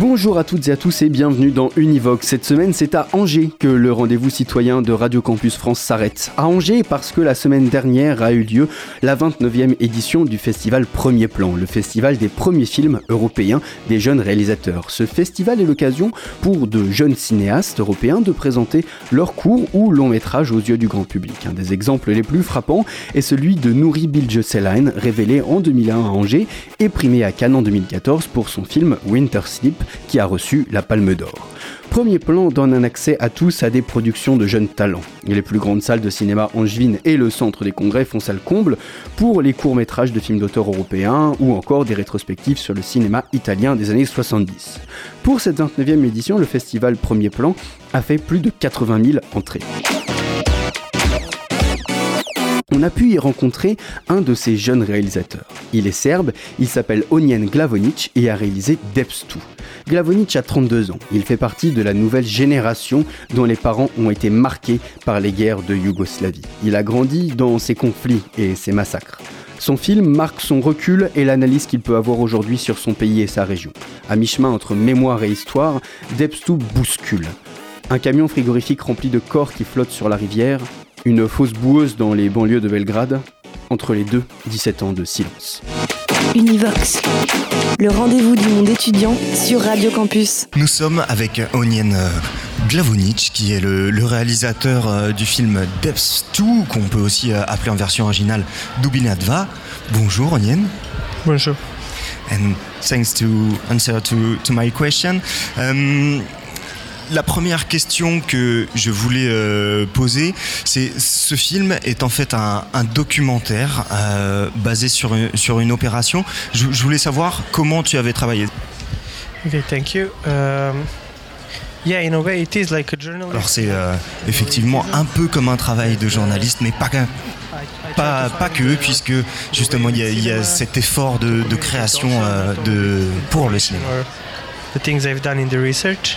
Bonjour à toutes et à tous et bienvenue dans Univox. Cette semaine, c'est à Angers que le rendez-vous citoyen de Radio Campus France s'arrête. À Angers parce que la semaine dernière a eu lieu la 29e édition du festival Premier Plan, le festival des premiers films européens des jeunes réalisateurs. Ce festival est l'occasion pour de jeunes cinéastes européens de présenter leurs courts ou longs métrages aux yeux du grand public. Un des exemples les plus frappants est celui de Nouri Bilge révélé en 2001 à Angers et primé à Cannes en 2014 pour son film Winter Sleep qui a reçu la Palme d'Or. Premier plan donne un accès à tous à des productions de jeunes talents. Les plus grandes salles de cinéma angevines et le centre des congrès font salle comble pour les courts-métrages de films d'auteurs européens ou encore des rétrospectives sur le cinéma italien des années 70. Pour cette 29e édition, le festival Premier plan a fait plus de 80 000 entrées on a pu y rencontrer un de ces jeunes réalisateurs. Il est serbe, il s'appelle Onien Glavonic et a réalisé Deps 2. Glavonic a 32 ans. Il fait partie de la nouvelle génération dont les parents ont été marqués par les guerres de Yougoslavie. Il a grandi dans ces conflits et ces massacres. Son film marque son recul et l'analyse qu'il peut avoir aujourd'hui sur son pays et sa région. À mi-chemin entre mémoire et histoire, Deps 2 bouscule. Un camion frigorifique rempli de corps qui flotte sur la rivière, une fosse boueuse dans les banlieues de Belgrade, entre les deux, 17 ans de silence. Univox, le rendez-vous du monde étudiant sur Radio Campus. Nous sommes avec Onien euh, Glavonic, qui est le, réalisateur euh, du film Depths 2, qu'on peut aussi euh, appeler en version originale Dubinadva. Bonjour Onien. Bonjour. And thanks to answer to, to my question. Um, la première question que je voulais euh, poser, c'est ce film est en fait un, documentaire euh, basé sur une, sur une opération. Je, voulais savoir comment tu avais travaillé. Ok, thank you. Um, yeah, in a way, it is like a journalist. Alors c'est euh, effectivement un peu comme un travail de journaliste, mais pas pas, pas que, puisque justement il y, a, cet effort de, de création de, pour le cinéma. The things I've done in the research.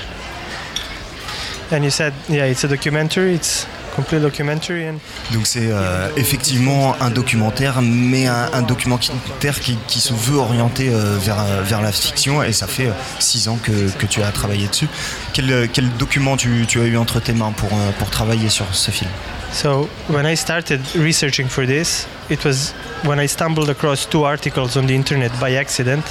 And you said, yeah, it's a documentary. It's complete documentary. And Donc c'est euh, effectivement un documentaire, mais un, un documentaire qui, qui, se veut orienter euh, vers, vers la fiction. Et ça fait euh, six ans que, que, tu as travaillé dessus. Quel, quel document tu, tu, as eu entre tes mains pour, euh, pour travailler sur ce film? So when I started researching for this, it was when I stumbled across two articles on the internet by accident.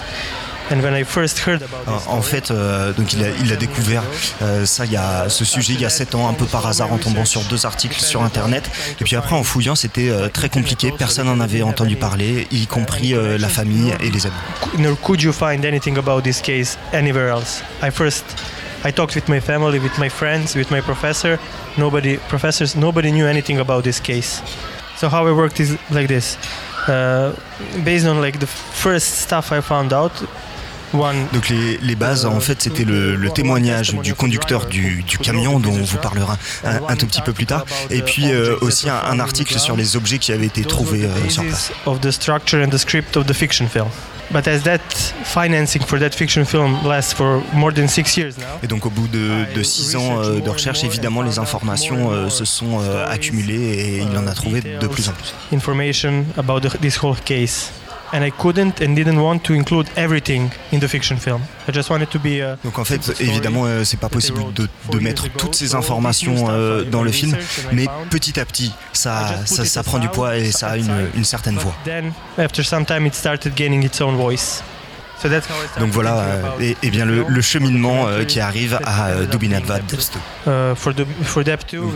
En fait, euh, donc il a, il a découvert euh, ça, il y a ce sujet il y a 7 ans, un peu par hasard en tombant sur deux articles sur internet. Et puis après, en fouillant, c'était euh, très compliqué. Personne n'en avait entendu parler, y compris la famille et les amis. Could you find anything about this case anywhere else? I first I talked with my family, with my friends, with my professor. Nobody, professors, nobody knew anything about this case. So how I worked is like this. Uh, based on like the first stuff I found out, donc les, bases, en fait, c'était le, témoignage du conducteur du, camion dont on vous parlera un, tout petit peu plus tard, et puis euh, aussi un, article sur les objets qui avaient été trouvés euh, sur place. But as that financing for that fiction film lasts for more than six years now. Et donc au bout de, de six ans euh, de recherche, évidemment les informations se sont accumulées et il en a trouvé de plus en plus. Information about this whole case and I couldn't and didn't want to include everything in the fiction film. I just wanted to be a Donc en fait, évidemment, euh, c'est pas possible de, de, mettre toutes ces informations euh, dans le film, mais petit à petit, ça, ça, ça prend du poids et ça a une, une certaine voix. Then, after some time, it started gaining its own voice. Donc voilà, euh, et, et, bien le, le cheminement euh, qui arrive à euh, Dubinadvad euh,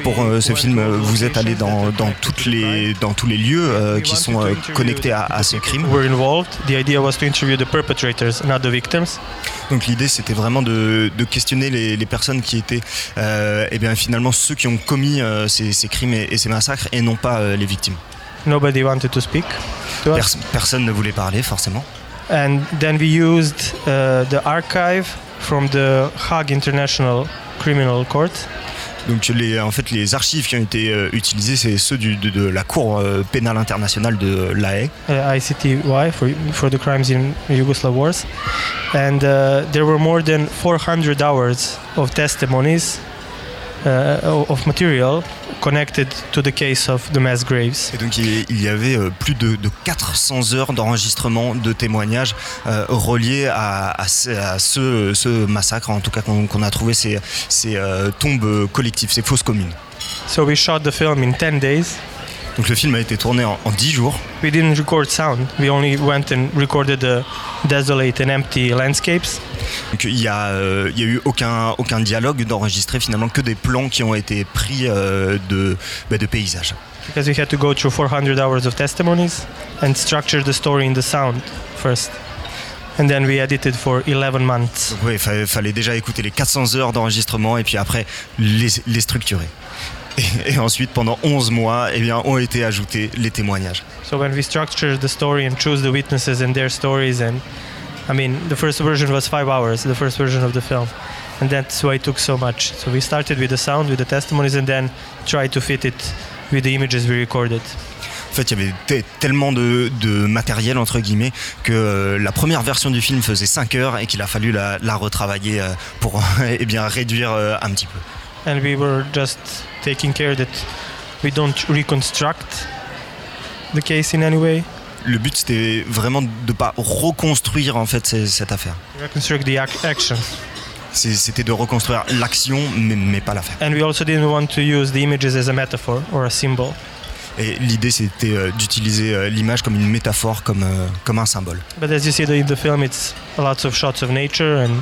Pour ce film, vous êtes allé dans, dans, toutes les, dans tous les lieux qui sont connectés à, à, ce crime. Donc l'idée c'était vraiment de, de, questionner les, les, personnes qui étaient et bien finalement ceux qui ont commis ces, ces, crimes et, et, ces massacres et non pas les victimes. Nobody wanted to speak. Pers personne ne voulait parler forcément. And then we used uh, the archive from the Hague International Criminal Court. Donc les, en fait, les archives qui ont été euh, utilisées, c'est ceux du- de, de la Cour euh, pénale internationale de La Haye. uh, ICTY for, for the crimes in Yugoslav wars. And uh, there were more than 400 hours of testimonies uh, of material connected to the case of the mass graves. Et donc il, y avait euh, plus de, de 400 heures d'enregistrement de témoignages euh, reliés à, à ce, à ce- ce massacre, en tout cas qu'on qu'on a trouvé ces, ces euh, tombes collectives, ces fosses communes. So we shot the film in 10 days. Donc le film a été tourné en, en 10 jours. We didn't record sound. We only went and recorded the desolate and empty landscapes. Donc il y a, euh, il y a eu aucun, aucun dialogue d'enregistrer finalement que des plans qui ont été pris euh, de, bah, de paysages. because we had to go through 400 hours of testimonies and structure the story in the sound first. And then we edited for 11 months. Oui, il fa- fallait déjà écouter les 400 heures d'enregistrement et puis après les, les structurer. Et, et ensuite, pendant 11 mois, eh bien, ont été ajoutés les témoignages. So when we structured the story and chose the witnesses and their stories, and I mean, the first version was five hours, the first version of the film. And that's why it took so much. So we started with the sound, with the testimonies, and then tried to fit it with the images we recorded. En fait, il y avait te- tellement de, de matériel, entre guillemets, que euh, la première version du film faisait 5 heures et qu'il a fallu la, la retravailler euh, pour eh bien, réduire euh, un petit peu. And we were just taking care that we don't reconstruct the case in any way. Le but, c'était vraiment de ne pas reconstruire en fait ces- cette affaire. reconstruct the ac- action. C'est- C'était de reconstruire l'action, mais, mais pas l'affaire. And we also didn't want to use the images as a metaphor or a symbol. Et l'idée, c'était euh, d'utiliser euh, l'image comme une métaphore, comme, euh, comme un symbole. But as you see in the film, it's lots of shots of nature and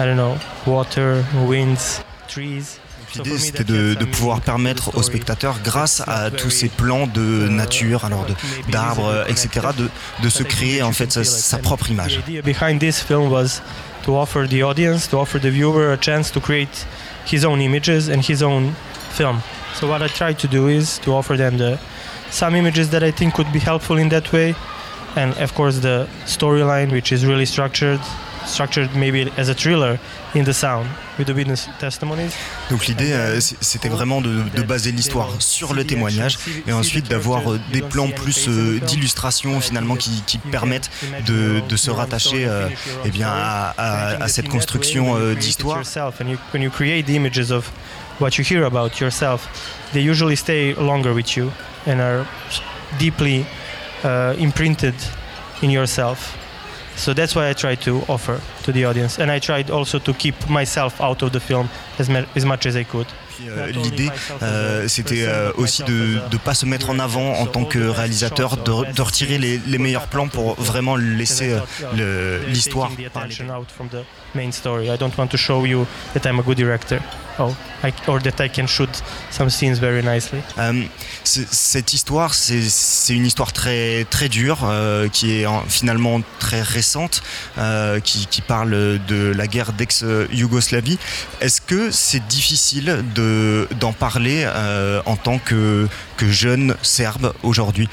I don't know, water, winds, trees. L'idée, c'était de, pouvoir permettre aux spectateurs, grâce à tous ces plans de uh, nature, alors d'arbres, etc., de, de se créer en fait sa, propre image. The idea behind this film was to offer the audience, to offer the viewer a chance to create his own images and his own film. So what I to do is to offer them the some images that I think could be helpful in that way, and of course the storyline, which is really structured, structured maybe as a thriller in the sound with the witness testimonies. Donc l'idée, euh, c'était vraiment de, de baser l'histoire sur le témoignage et ensuite d'avoir euh, des plans plus euh, d'illustration finalement qui, qui permettent de, de se rattacher euh, eh bien, à, à- à cette construction d'histoire. when you create the images of what you hear about yourself, they usually stay longer with you and are deeply uh, imprinted in yourself. So that's why I try to offer to the audience, and I tried also to keep myself out of the film as, ma- as much as I could. Puis, euh, L'idée, euh, c'était euh, aussi de ne pas se mettre en avant en tant que réalisateur, de, re- de retirer les, les meilleurs plans pour vraiment laisser euh, l'histoire taking the parler. attention out from the main story. I don't want to show you that I'm a good director, oh, I, or that I can shoot some scenes very nicely. C'est- cette histoire, c'est une histoire très très dure, euh, qui est en- finalement très récente, euh, qui, qui parle de la guerre d'ex-Yougoslavie. Est-ce que c'est difficile de d'en parler euh, en tant que que jeune serbe aujourd'hui?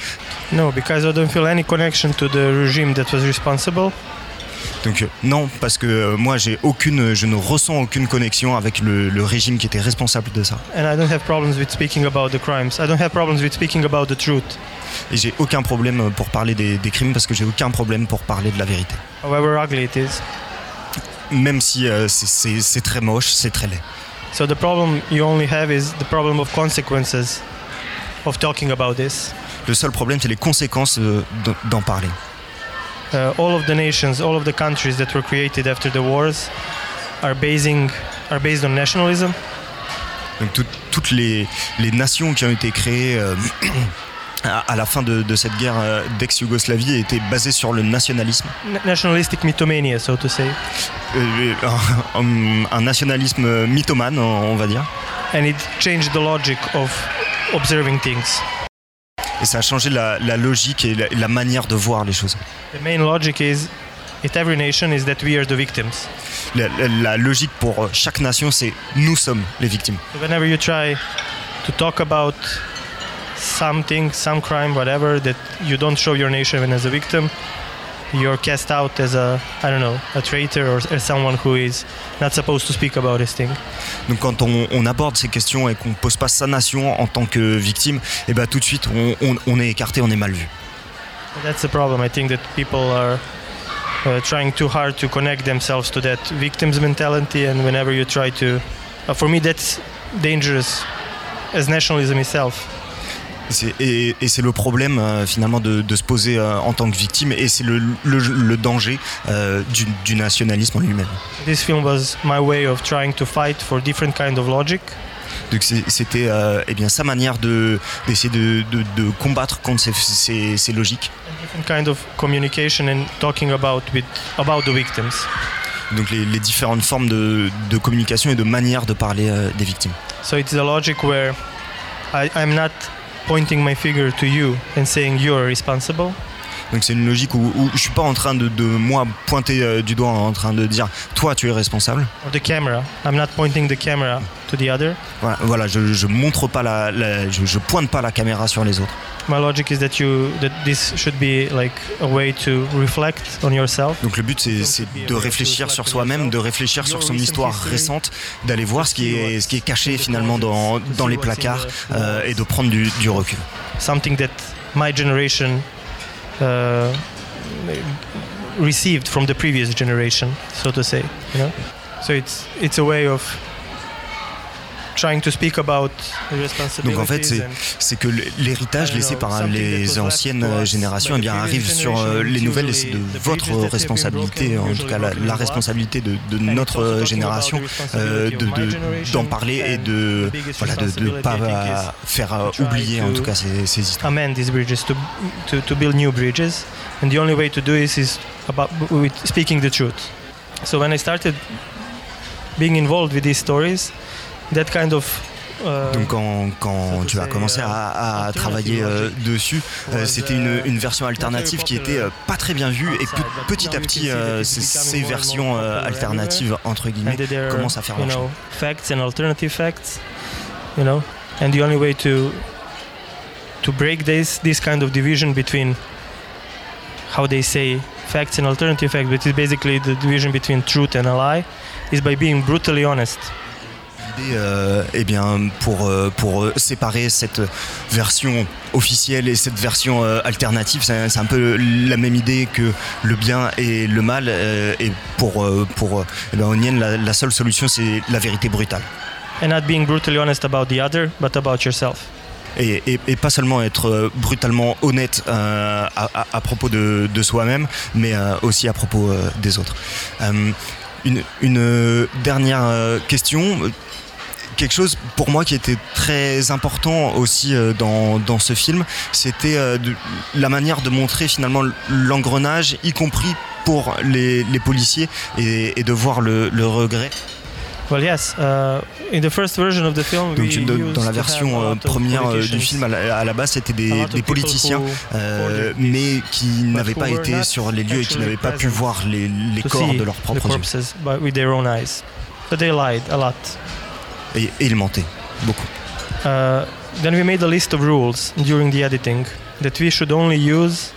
No, because I don't feel any connection to the regime that was responsible. Donc euh, non, parce que euh, moi j'ai aucune, je ne ressens aucune connexion avec le, le régime qui était responsable de ça. And I don't have problems with speaking about the crimes. I don't have problems with speaking about the truth. Et j'ai aucun problème pour parler des, des crimes parce que j'ai aucun problème pour parler de la vérité. However ugly it is. Même si euh, c'est- très moche, c'est très laid. So the problem you only have is the problem of consequences of talking about this. Le seul problème, c'est les conséquences euh, d'en- d'en parler. Uh, all of the nations, all of the countries that were created after the wars are basing are based on nationalism. Donc tout- toutes les, les nations qui ont été créées euh, à, la fin de, de cette guerre euh, d'ex-Yougoslavie étaient basées sur le nationalisme. Nationalistic mythomania, so to say. Euh, un, un nationalisme mythomane, on va dire. And it changed the logic of observing things. Et ça a changé la, la logique et la, la manière de voir les choses. The main logic is at every nation is that we are the victims. La, la- logique pour euh, chaque nation, c'est nous sommes les victimes. So whenever you try to talk about something, some crime, whatever, that you don't show your nation as a victim, you're cast out as a I don't know a traitor or as someone who is not supposed to speak about this thing. Donc quand on, on aborde ces questions et qu'on pose pas sa nation en tant que victime, et ben tout de suite on, on, on est écarté, on est mal vu. That's the problem. I think that people are uh, trying too hard to connect themselves to that victim's mentality, and whenever you try to, uh, for me, that's dangerous as nationalism itself. Et, et c'est le problème euh, finalement de, de se poser euh, en tant que victime et c'est le, le, le danger euh, du, du nationalisme en lui-même. This film was my way of trying to fight for different kind of logic, Donc c'était euh, eh bien sa manière de d'essayer de, de, de combattre contre ces, ces, ces logiques. different kind of communication, and talking about with about the victims. Donc les, les différentes formes de, de communication et de manière de parler euh, des victimes. So it's a logic where I, I'm not pointing my finger to you and saying you're responsible. Donc c'est une logique où, où je suis pas en train de, de moi pointer euh, du doigt en train de dire toi tu es responsable. Or the camera. I'm not pointing the camera to the other. Voilà, voilà je, je montre pas la, la- je, je pointe pas la caméra sur les autres. My logic is that you that this should be like a way to reflect on yourself. Donc le but c'est de réfléchir sur soi-même, de réfléchir sur son histoire récente, d'aller voir ce qui est ce qui est caché finalement dans, dans les placards euh, et de prendre du, du recul. Something that my generation Uh, received from the previous generation, so to say. You know, so it's it's a way of trying to speak about Donc en fait, c'est que l'héritage laissé par les anciennes générations eh bien, arrive sur euh, les nouvelles et c'est de votre responsabilité, en tout cas la, la responsabilité de, de notre génération, euh, de- de- d'en parler et de voilà de ne pas euh, faire euh, oublier en tout cas ces, ces histoires. amend these bridges to, to, to build new bridges and the only way to do this is about with speaking the truth so when i started being involved with these stories that kind of uh, Donc quand, quand tu as commencé à, à travailler euh, dessus, euh, c'était une, une version alternative qui était euh, pas très bien vue. Et pe- petit à petit euh, ces, versions euh, alternatives entre guillemets commencent à faire know facts and alternative facts you know. And the only way to to break this this kind of division between how they say facts and alternative facts but it's basically the division between truth and a lie is by being brutally honest L'idée, euh, eh bien, pour, euh, pour euh, séparer cette version officielle et cette version alternative, c'est un peu la même idée que le bien et le mal. et pour, pour eh Onion, la, la seule solution, c'est la vérité brutale. and not being brutally honest about the other but about yourself Et, et- et pas seulement être brutalement honnête euh, à, à- à propos de, de soi-même, mais euh, aussi à propos euh, des autres. Une, une, dernière question. Quelque chose pour moi qui était très important aussi euh, dans, dans ce film, c'était euh, la manière de montrer finalement l'engrenage, y compris pour les, les policiers, et, et de voir le, le regret. well yes uh, in the first version of the film Donc, we de- used dans la version euh, première du film, à la, à la base, c'était des, politiciens, euh, mais qui n'avaient pas été sur les lieux et qui n'avaient pas pu voir les, les corps de leurs propres yeux. Et, et ils mentaient beaucoup. Uh, then we made a list of rules during the editing that we should only use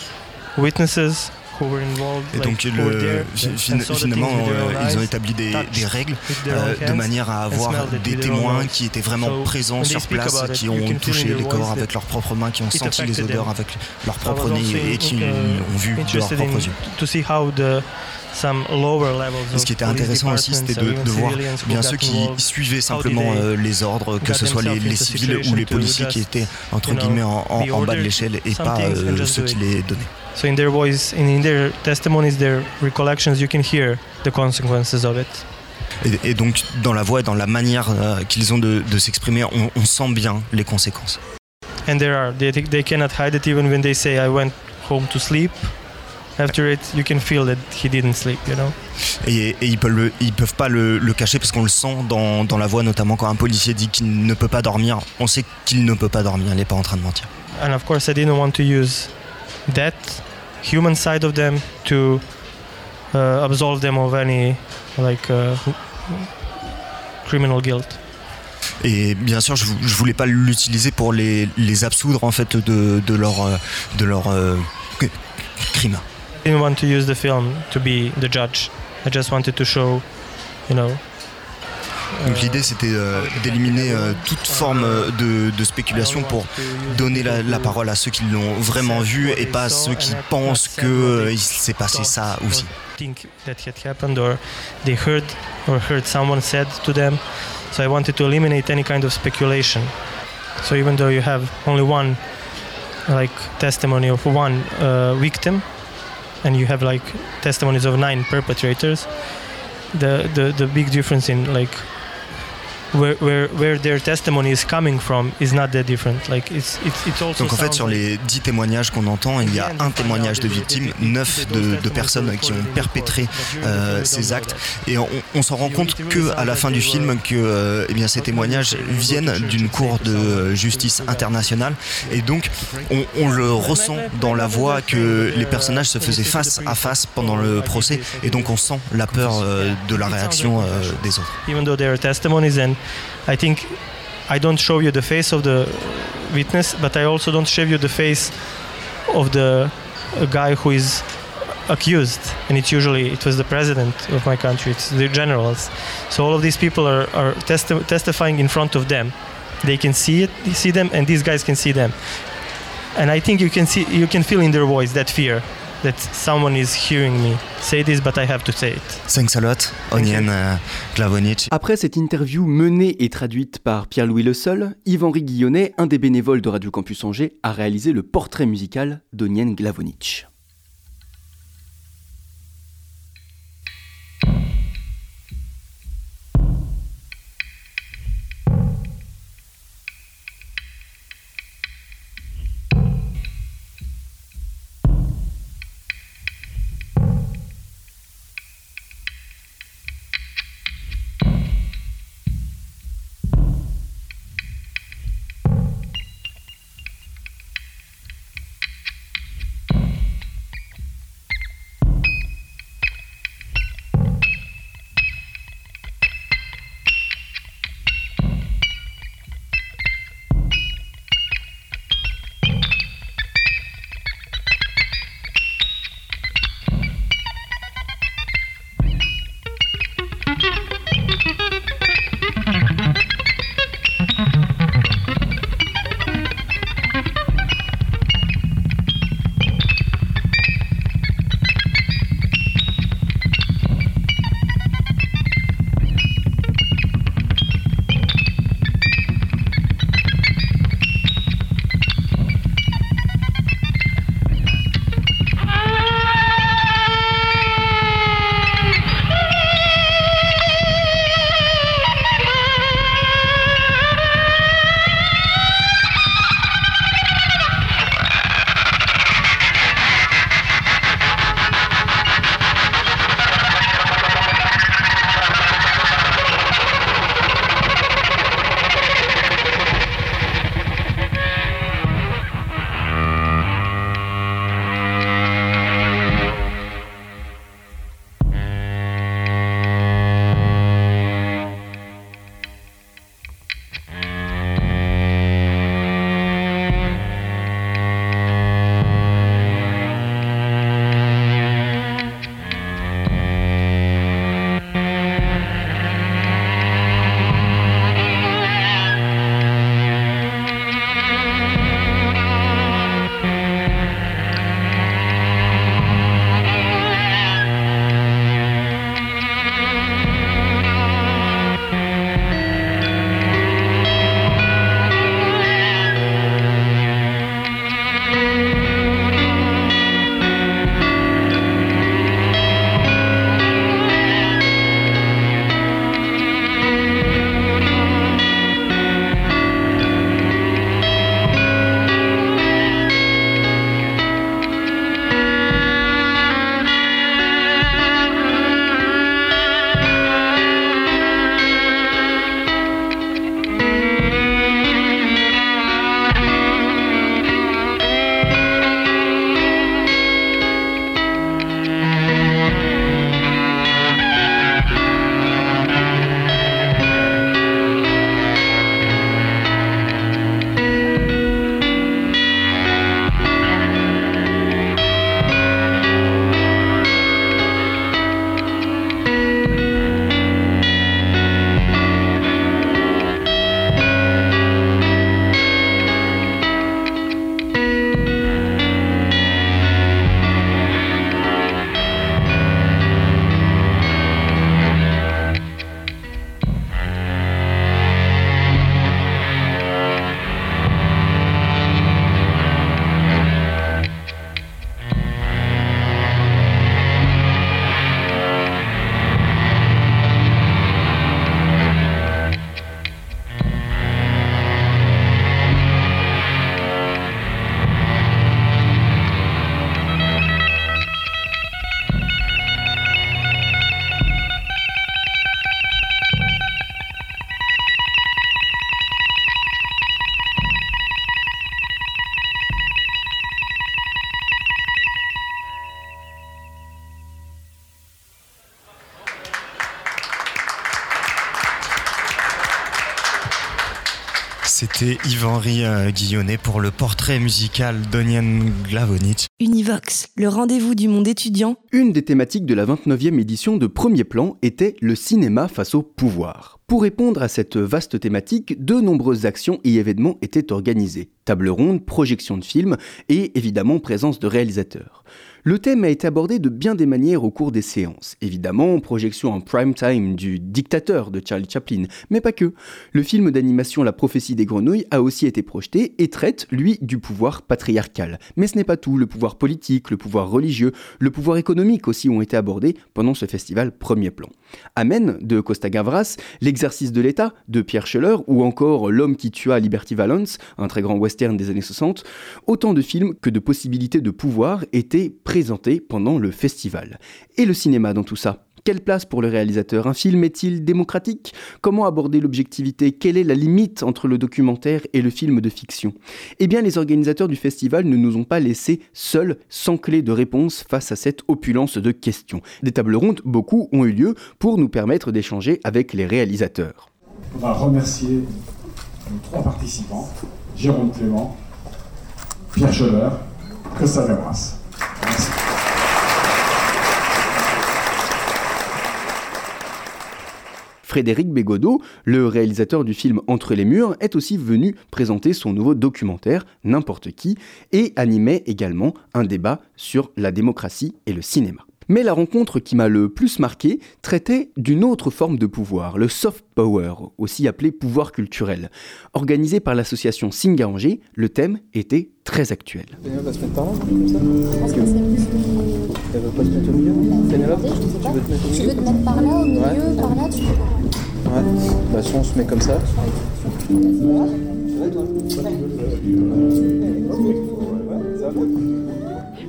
witnesses who were involved. Et like, donc, were le- there fin- finalement, euh, ils ont établi des, règles euh, de manière à avoir des témoins qui étaient vraiment So, présents sur place, it, qui ont touché les corps avec leurs propres mains, qui ont senti les odeurs them. avec leurs propres nez et qui uh, ont vu de leurs propres yeux. Et ce qui était intéressant aussi, c'était de, de voir bien ceux qui suivaient simplement euh, les ordres, que ce soit les, les civils ou les policiers qui étaient entre guillemets en, en- en bas de l'échelle et pas euh, ceux qui les donnaient. So in their voice, in, in their testimonies, their recollections, you can hear the consequences of it. Et, et donc dans la voix et dans la manière euh, qu'ils ont de, de s'exprimer, on, on sent bien les conséquences. And there are they they cannot hide it even when they say I went home to sleep. After it, you can feel that he didn't sleep. You know? Et, et ils peuvent le- ils peuvent pas le, le cacher parce qu'on le sent dans, dans la voix, notamment quand un policier dit qu'il ne peut pas dormir. On sait qu'il ne peut pas dormir, il n'est pas en train de mentir. And of course, I didn't want to use that human side of them to uh, absolve them of any like uh, criminal guilt. Et bien sûr, je, je voulais pas l'utiliser pour les, les absoudre en fait de, de leur, euh, de leur euh, crime. Didn't want to use the film to be the judge. I just wanted to show, you know. Donc l'idée c'était euh, d'éliminer euh, toute forme euh, de, de spéculation pour donner la, la parole à ceux qui l'ont vraiment vu et pas à ceux qui pensent que euh, s'est passé ça aussi. think that had happened or they heard or heard someone said to them. So I wanted to eliminate any kind of speculation. So even though you have only one like testimony of one uh, victim and you have like testimonies of nine perpetrators, the, the, the big difference in like where, where, where their testimony is coming from is not that different. Like it's, it's, it's also Donc en fait sur les 10 témoignages qu'on entend, il y a un témoignage de victime, 9 de, de personnes qui ont perpétré euh, ces actes et on, on s'en rend compte que à la fin du film que euh, eh bien, ces témoignages viennent d'une cour de justice internationale et donc on, on le ressent dans la voix que les personnages se faisaient face à face pendant le procès et donc on sent la peur euh, de la réaction euh, des autres. I think i don't show you the face of the witness but i also don't show you the face of the guy who is accused. And it's usually it was the president of my country. It's the generals. So all of these people are, are testi- testifying in front of them. They can see it see them and these guys can see them. And i think you can see you can feel in their voice that fear that someone is hearing me say this but i have to say it Thanks a lot, Onion euh, Glavonic. Après cette interview menée et traduite par Pierre-Louis Le Seul, Yves-Henri Guillonnet, un des bénévoles de Radio Campus Angers, a réalisé le portrait musical d'Onienne Glavonic. C'était Yves-Henri Guillonnet pour le portrait musical d'Onion Glavonich. Univox, le rendez-vous du monde étudiant. Une des thématiques de la 29e édition de Premier Plan était le cinéma face au pouvoir. Pour répondre à cette vaste thématique, de nombreuses actions et événements étaient organisés. Table ronde, projection de films et évidemment présence de réalisateurs. Le thème a été abordé de bien des manières au cours des séances. Évidemment, projection en prime time du Dictateur de Charlie Chaplin, mais pas que. Le film d'animation La prophétie des grenouilles a aussi été projeté et traite, lui, du pouvoir patriarcal. Mais ce n'est pas tout, le pouvoir politique, le pouvoir religieux, le pouvoir économique aussi ont été abordés pendant ce festival premier plan. Amen de Costa Gavras, L'exercice de l'État de Pierre Scheller ou encore L'homme qui tua Liberty Valance, un très grand western des années 60, autant de films que de possibilités de pouvoir étaient présenté pendant le festival. Et le cinéma dans tout ça? Quelle place pour le réalisateur? Un film est-il démocratique? Comment aborder l'objectivité? Quelle est la limite entre le documentaire et le film de fiction? Eh bien, les organisateurs du festival ne nous ont pas laissés seuls, sans clé de réponse face à cette opulence de questions. Des tables rondes, beaucoup, ont eu lieu pour nous permettre d'échanger avec les réalisateurs. On va remercier nos trois participants, Jérôme Clément, Pierre Scholler, Costa Gavras. Frédéric Bégodeau, le réalisateur du film Entre les murs, est aussi venu présenter son nouveau documentaire N'importe qui et animait également un débat sur la démocratie et le cinéma. Mais la rencontre qui m'a le plus marqué traitait d'une autre forme de pouvoir, le soft power, aussi appelé pouvoir culturel. Organisé par l'association Singa Angers, le thème était très actuel. Tu veux te mettre par là, au milieu, par là, tu peux. Ouais, bah si on se met comme ça.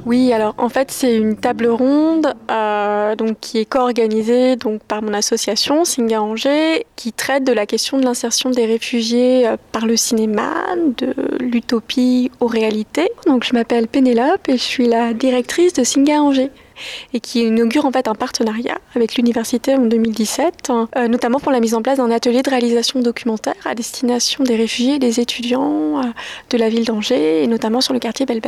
Oui, alors en fait c'est une table ronde euh, donc qui est co-organisée donc par mon association Singa Angers qui traite de la question de l'insertion des réfugiés euh, par le cinéma, de l'utopie aux réalités. Donc je m'appelle Pénélope et je suis la directrice de Singa Angers et qui inaugure en fait un partenariat avec l'université en 2017, euh, notamment pour la mise en place d'un atelier de réalisation documentaire à destination des réfugiés et des étudiants euh, de la ville d'Angers et notamment sur le quartier belle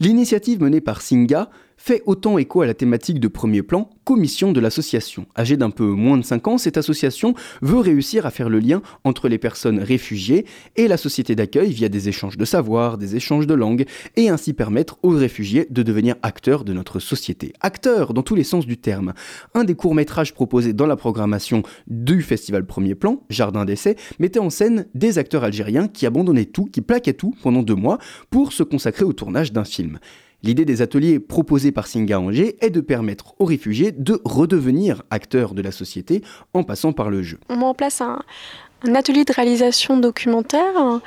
L'initiative menée par Singa fait autant écho à la thématique de premier plan commission de l'association. Âgée d'un peu moins de 5 ans, cette association veut réussir à faire le lien entre les personnes réfugiées et la société d'accueil via des échanges de savoir, des échanges de langues, et ainsi permettre aux réfugiés de devenir acteurs de notre société. Acteurs dans tous les sens du terme. Un des courts-métrages proposés dans la programmation du festival Premier Plan, Jardin d'essai, mettait en scène des acteurs algériens qui abandonnaient tout, qui plaquaient tout pendant deux mois pour se consacrer au tournage d'un film. L'idée des ateliers proposés par Singa Angers est de permettre aux réfugiés de redevenir acteurs de la société en passant par le jeu. On met en place un, atelier de réalisation documentaire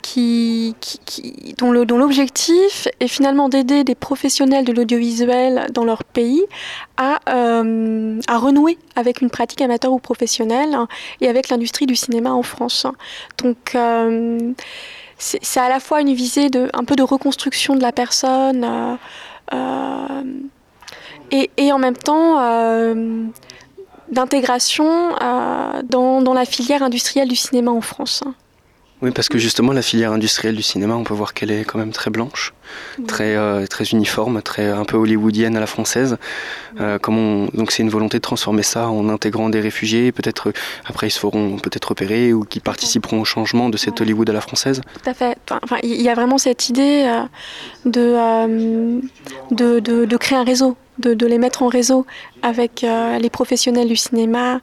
qui, dont l'objectif est finalement d'aider des professionnels de l'audiovisuel dans leur pays à, euh, à, renouer avec une pratique amateur ou professionnelle et avec l'industrie du cinéma en France. Donc, euh, c'est à la fois une visée de un peu de reconstruction de la personne euh, euh, et, en même temps euh, d'intégration dans, dans, la filière industrielle du cinéma en France. Oui, parce que justement, la filière industrielle du cinéma, on peut voir qu'elle est quand même très blanche, très, euh, très uniforme, très un peu hollywoodienne à la française. Euh, donc c'est une volonté de transformer ça en intégrant des réfugiés, peut-être après ils se feront peut-être opérer ou qui participeront au changement de cette Hollywood à la française. Tout à fait. Enfin, il y a vraiment cette idée euh, de, de, de, de, créer un réseau, de, de, les mettre en réseau avec les professionnels du cinéma,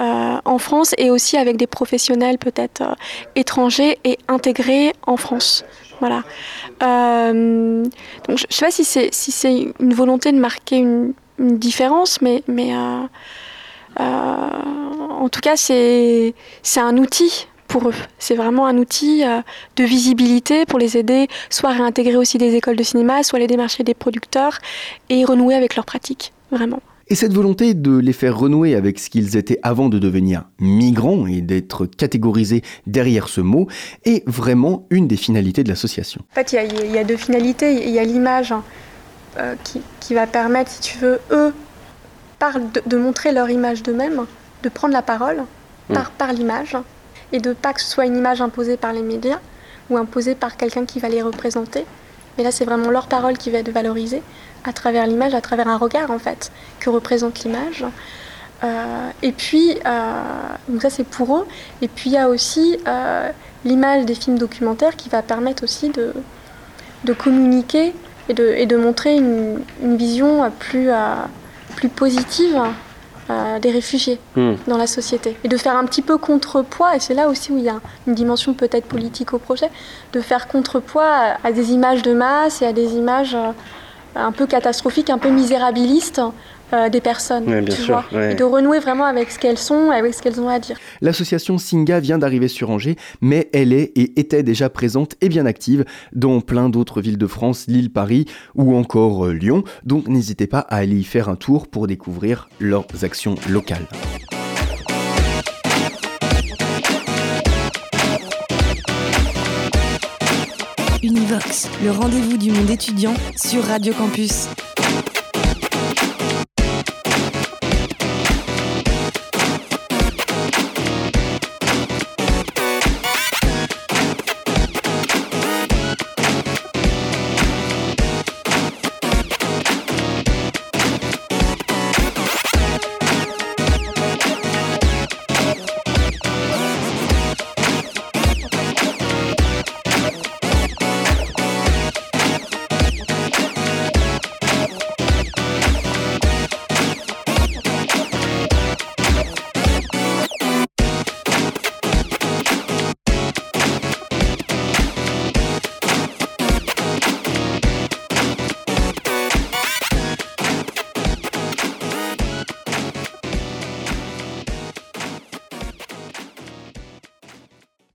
euh, en France et aussi avec des professionnels peut-être euh, étrangers et intégrés en France. Voilà. Euh, donc je ne sais pas si c'est une volonté de marquer une, différence, mais en tout cas c'est c'est un outil pour eux. C'est vraiment un outil de visibilité pour les aider, soit à réintégrer aussi des écoles de cinéma, soit à les démarcher des producteurs et renouer avec leurs pratiques, vraiment. Et cette volonté de les faire renouer avec ce qu'ils étaient avant de devenir migrants et d'être catégorisés derrière ce mot est vraiment une des finalités de l'association. En fait, il y, a deux finalités. Il y a l'image hein, euh, qui, va permettre, si tu veux, eux, par, de, montrer leur image d'eux-mêmes, de prendre la parole par, mmh. par l'image. et de pas que ce soit une image imposée par les médias ou imposée par quelqu'un qui va les représenter. Mais là, c'est vraiment leur parole qui va être valorisée à travers l'image, à travers un regard en fait que représente l'image. Euh, et puis, euh, donc ça c'est pour eux. Et puis il y a aussi euh, l'image des films documentaires qui va permettre aussi de, de communiquer et de, et de montrer une, une vision plus, plus positive des réfugiés hmm. dans la société. Et de faire un petit peu contrepoids, et c'est là aussi où il y a une dimension peut-être politique au projet, de faire contrepoids à, des images de masse et à des images un peu catastrophiques, un peu misérabilistes, euh, des personnes, tu vois, et de renouer vraiment avec ce qu'elles sont, avec ce qu'elles ont à dire. L'association Singa vient d'arriver sur Angers, mais elle est et était déjà présente et bien active dans plein d'autres villes de France, Lille, Paris ou encore euh, Lyon, donc n'hésitez pas à aller y faire un tour pour découvrir leurs actions locales. Le rendez-vous du monde étudiant sur Radio Campus.